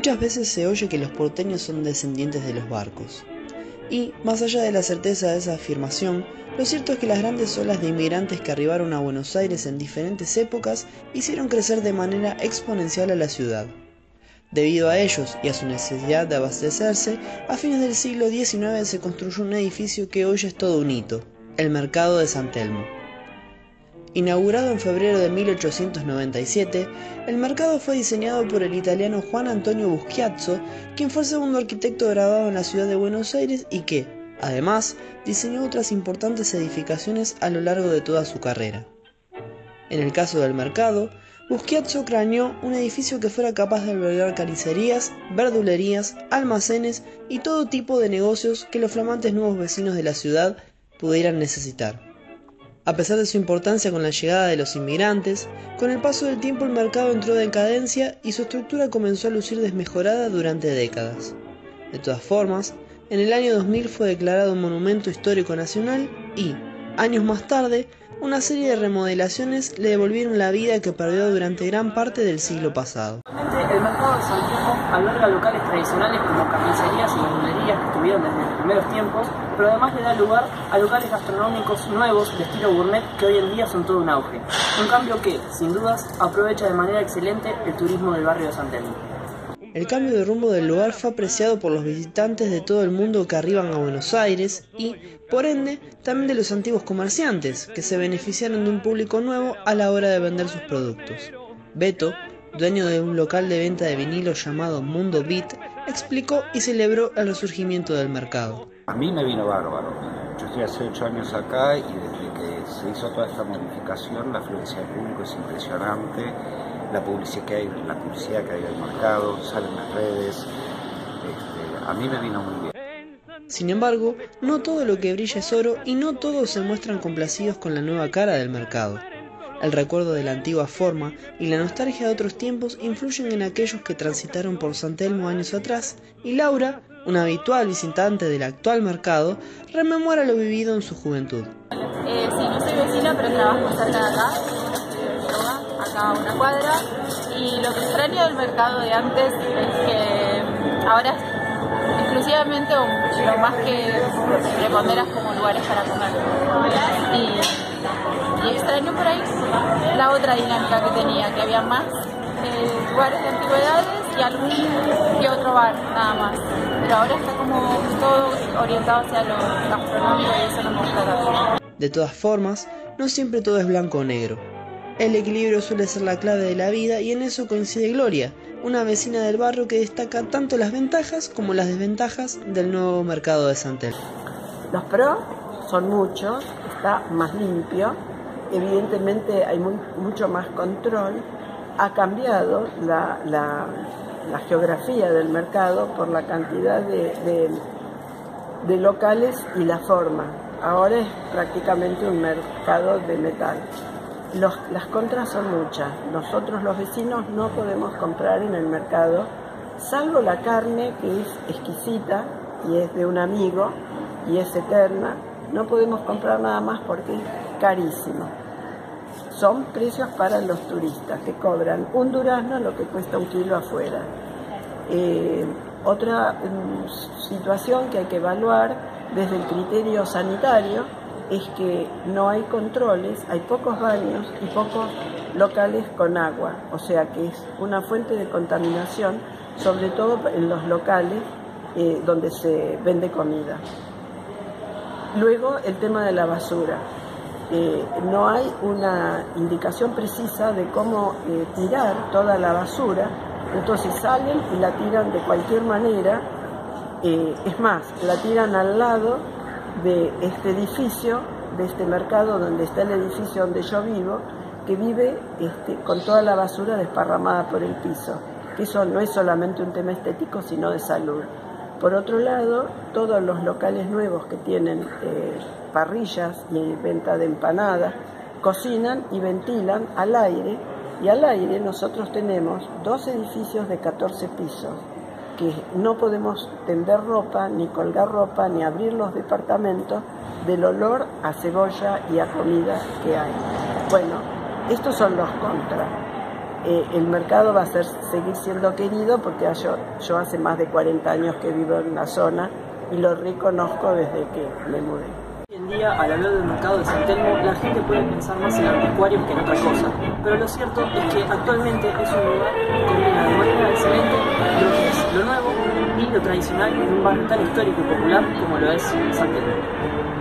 Muchas veces se oye que los porteños son descendientes de los barcos. Y, más allá de la certeza de esa afirmación, lo cierto es que las grandes olas de inmigrantes que arribaron a Buenos Aires en diferentes épocas hicieron crecer de manera exponencial a la ciudad. Debido a ellos y a su necesidad de abastecerse, a fines del siglo XIX se construyó un edificio que hoy es todo un hito, el Mercado de San Telmo. Inaugurado en febrero de 1897, el mercado fue diseñado por el italiano Juan Antonio Buschiazzo, quien fue segundo arquitecto graduado en la ciudad de Buenos Aires y que, además, diseñó otras importantes edificaciones a lo largo de toda su carrera. En el caso del mercado, Buschiazzo craneó un edificio que fuera capaz de albergar carnicerías, verdulerías, almacenes y todo tipo de negocios que los flamantes nuevos vecinos de la ciudad pudieran necesitar. A pesar de su importancia con la llegada de los inmigrantes, con el paso del tiempo el mercado entró en decadencia y su estructura comenzó a lucir desmejorada durante décadas. De todas formas, en el año 2000 fue declarado un monumento histórico nacional y, años más tarde, una serie de remodelaciones le devolvieron la vida que perdió durante gran parte del siglo pasado. El mercado de Santiago alberga locales tradicionales como carnicerías y verdulerías que estuvieron desde los primeros tiempos, pero además le da lugar a locales gastronómicos nuevos de estilo gourmet que hoy en día son todo un auge. Un cambio que, sin dudas, aprovecha de manera excelente el turismo del barrio de San el cambio de rumbo del lugar fue apreciado por los visitantes de todo el mundo que arriban a Buenos Aires y, por ende, también de los antiguos comerciantes, que se beneficiaron de un público nuevo a la hora de vender sus productos. Beto, dueño de un local de venta de vinilo llamado Mundo Beat, explicó y celebró el resurgimiento del mercado. A mí me vino bárbaro. Yo estoy hace ocho años acá y desde que se hizo toda esta modificación, la afluencia del público es impresionante la publicidad que hay, la publicidad que hay en el mercado, salen las redes. Este, a mí me vino muy bien. Sin embargo, no todo lo que brilla es oro y no todos se muestran complacidos con la nueva cara del mercado. El recuerdo de la antigua forma y la nostalgia de otros tiempos influyen en aquellos que transitaron por San Telmo años atrás, y Laura, una habitual visitante del actual mercado, rememora lo vivido en su juventud. Eh, sí, no soy vecina, pero trabajo cerca de acá acá a una cuadra. Y lo que extraño del mercado de antes es que ahora exclusivamente lo más que reponderas como lugares para comer. La otra dinámica que tenía, que había más eh, lugares de antigüedades y algún que otro bar, nada más. Pero ahora está como todo orientado hacia lo gastronómico y eso no me gusta tanto. De todas formas, no siempre todo es blanco o negro. El equilibrio suele ser la clave de la vida y en eso coincide Gloria, una vecina del barrio que destaca tanto las ventajas como las desventajas del nuevo mercado de Santel. Los pros son muchos, está más limpio, evidentemente hay mucho más control, ha cambiado la, geografía del mercado por la cantidad de, locales y la forma. Ahora es prácticamente un mercado de metal las contras son muchas. Nosotros los vecinos no podemos comprar en el mercado, salvo la carne que es exquisita y es de un amigo y es eterna. No podemos comprar nada más porque es carísimo. Son precios para los turistas que cobran un durazno lo que cuesta un kilo afuera. Eh, otra mm, situación que hay que evaluar desde el criterio sanitario es que no hay controles, hay pocos baños y pocos locales con agua, o sea que es una fuente de contaminación, sobre todo en los locales eh, donde se vende comida. Luego el tema de la basura. Eh, no hay una indicación precisa de cómo eh, tirar toda la basura, entonces salen y la tiran de cualquier manera, es más, la tiran al lado de este edificio, de este mercado donde está el edificio donde yo vivo, que vive este, con toda la basura desparramada por el piso. Eso no es solamente un tema estético, sino de salud. Por otro lado, todos los locales nuevos que tienen eh, parrillas y venta de empanadas, cocinan y ventilan al aire, y al aire nosotros tenemos dos edificios de 14 pisos que no podemos tender ropa, ni colgar ropa, ni abrir los departamentos del olor a cebolla y a comida que hay. Bueno, estos son los contras. Eh, el mercado va a ser, seguir siendo querido porque yo, yo hace más de 40 años que vivo en la zona y lo reconozco desde que me mudé. Hoy en día, al hablar del mercado de San Telmo, la gente puede pensar más en anticuarios que en otra cosa. Pero lo cierto es que actualmente es un lugar que combina de manera excelente lo que es lo nuevo y lo tradicional en un barrio tan histórico y popular como lo es San Telmo.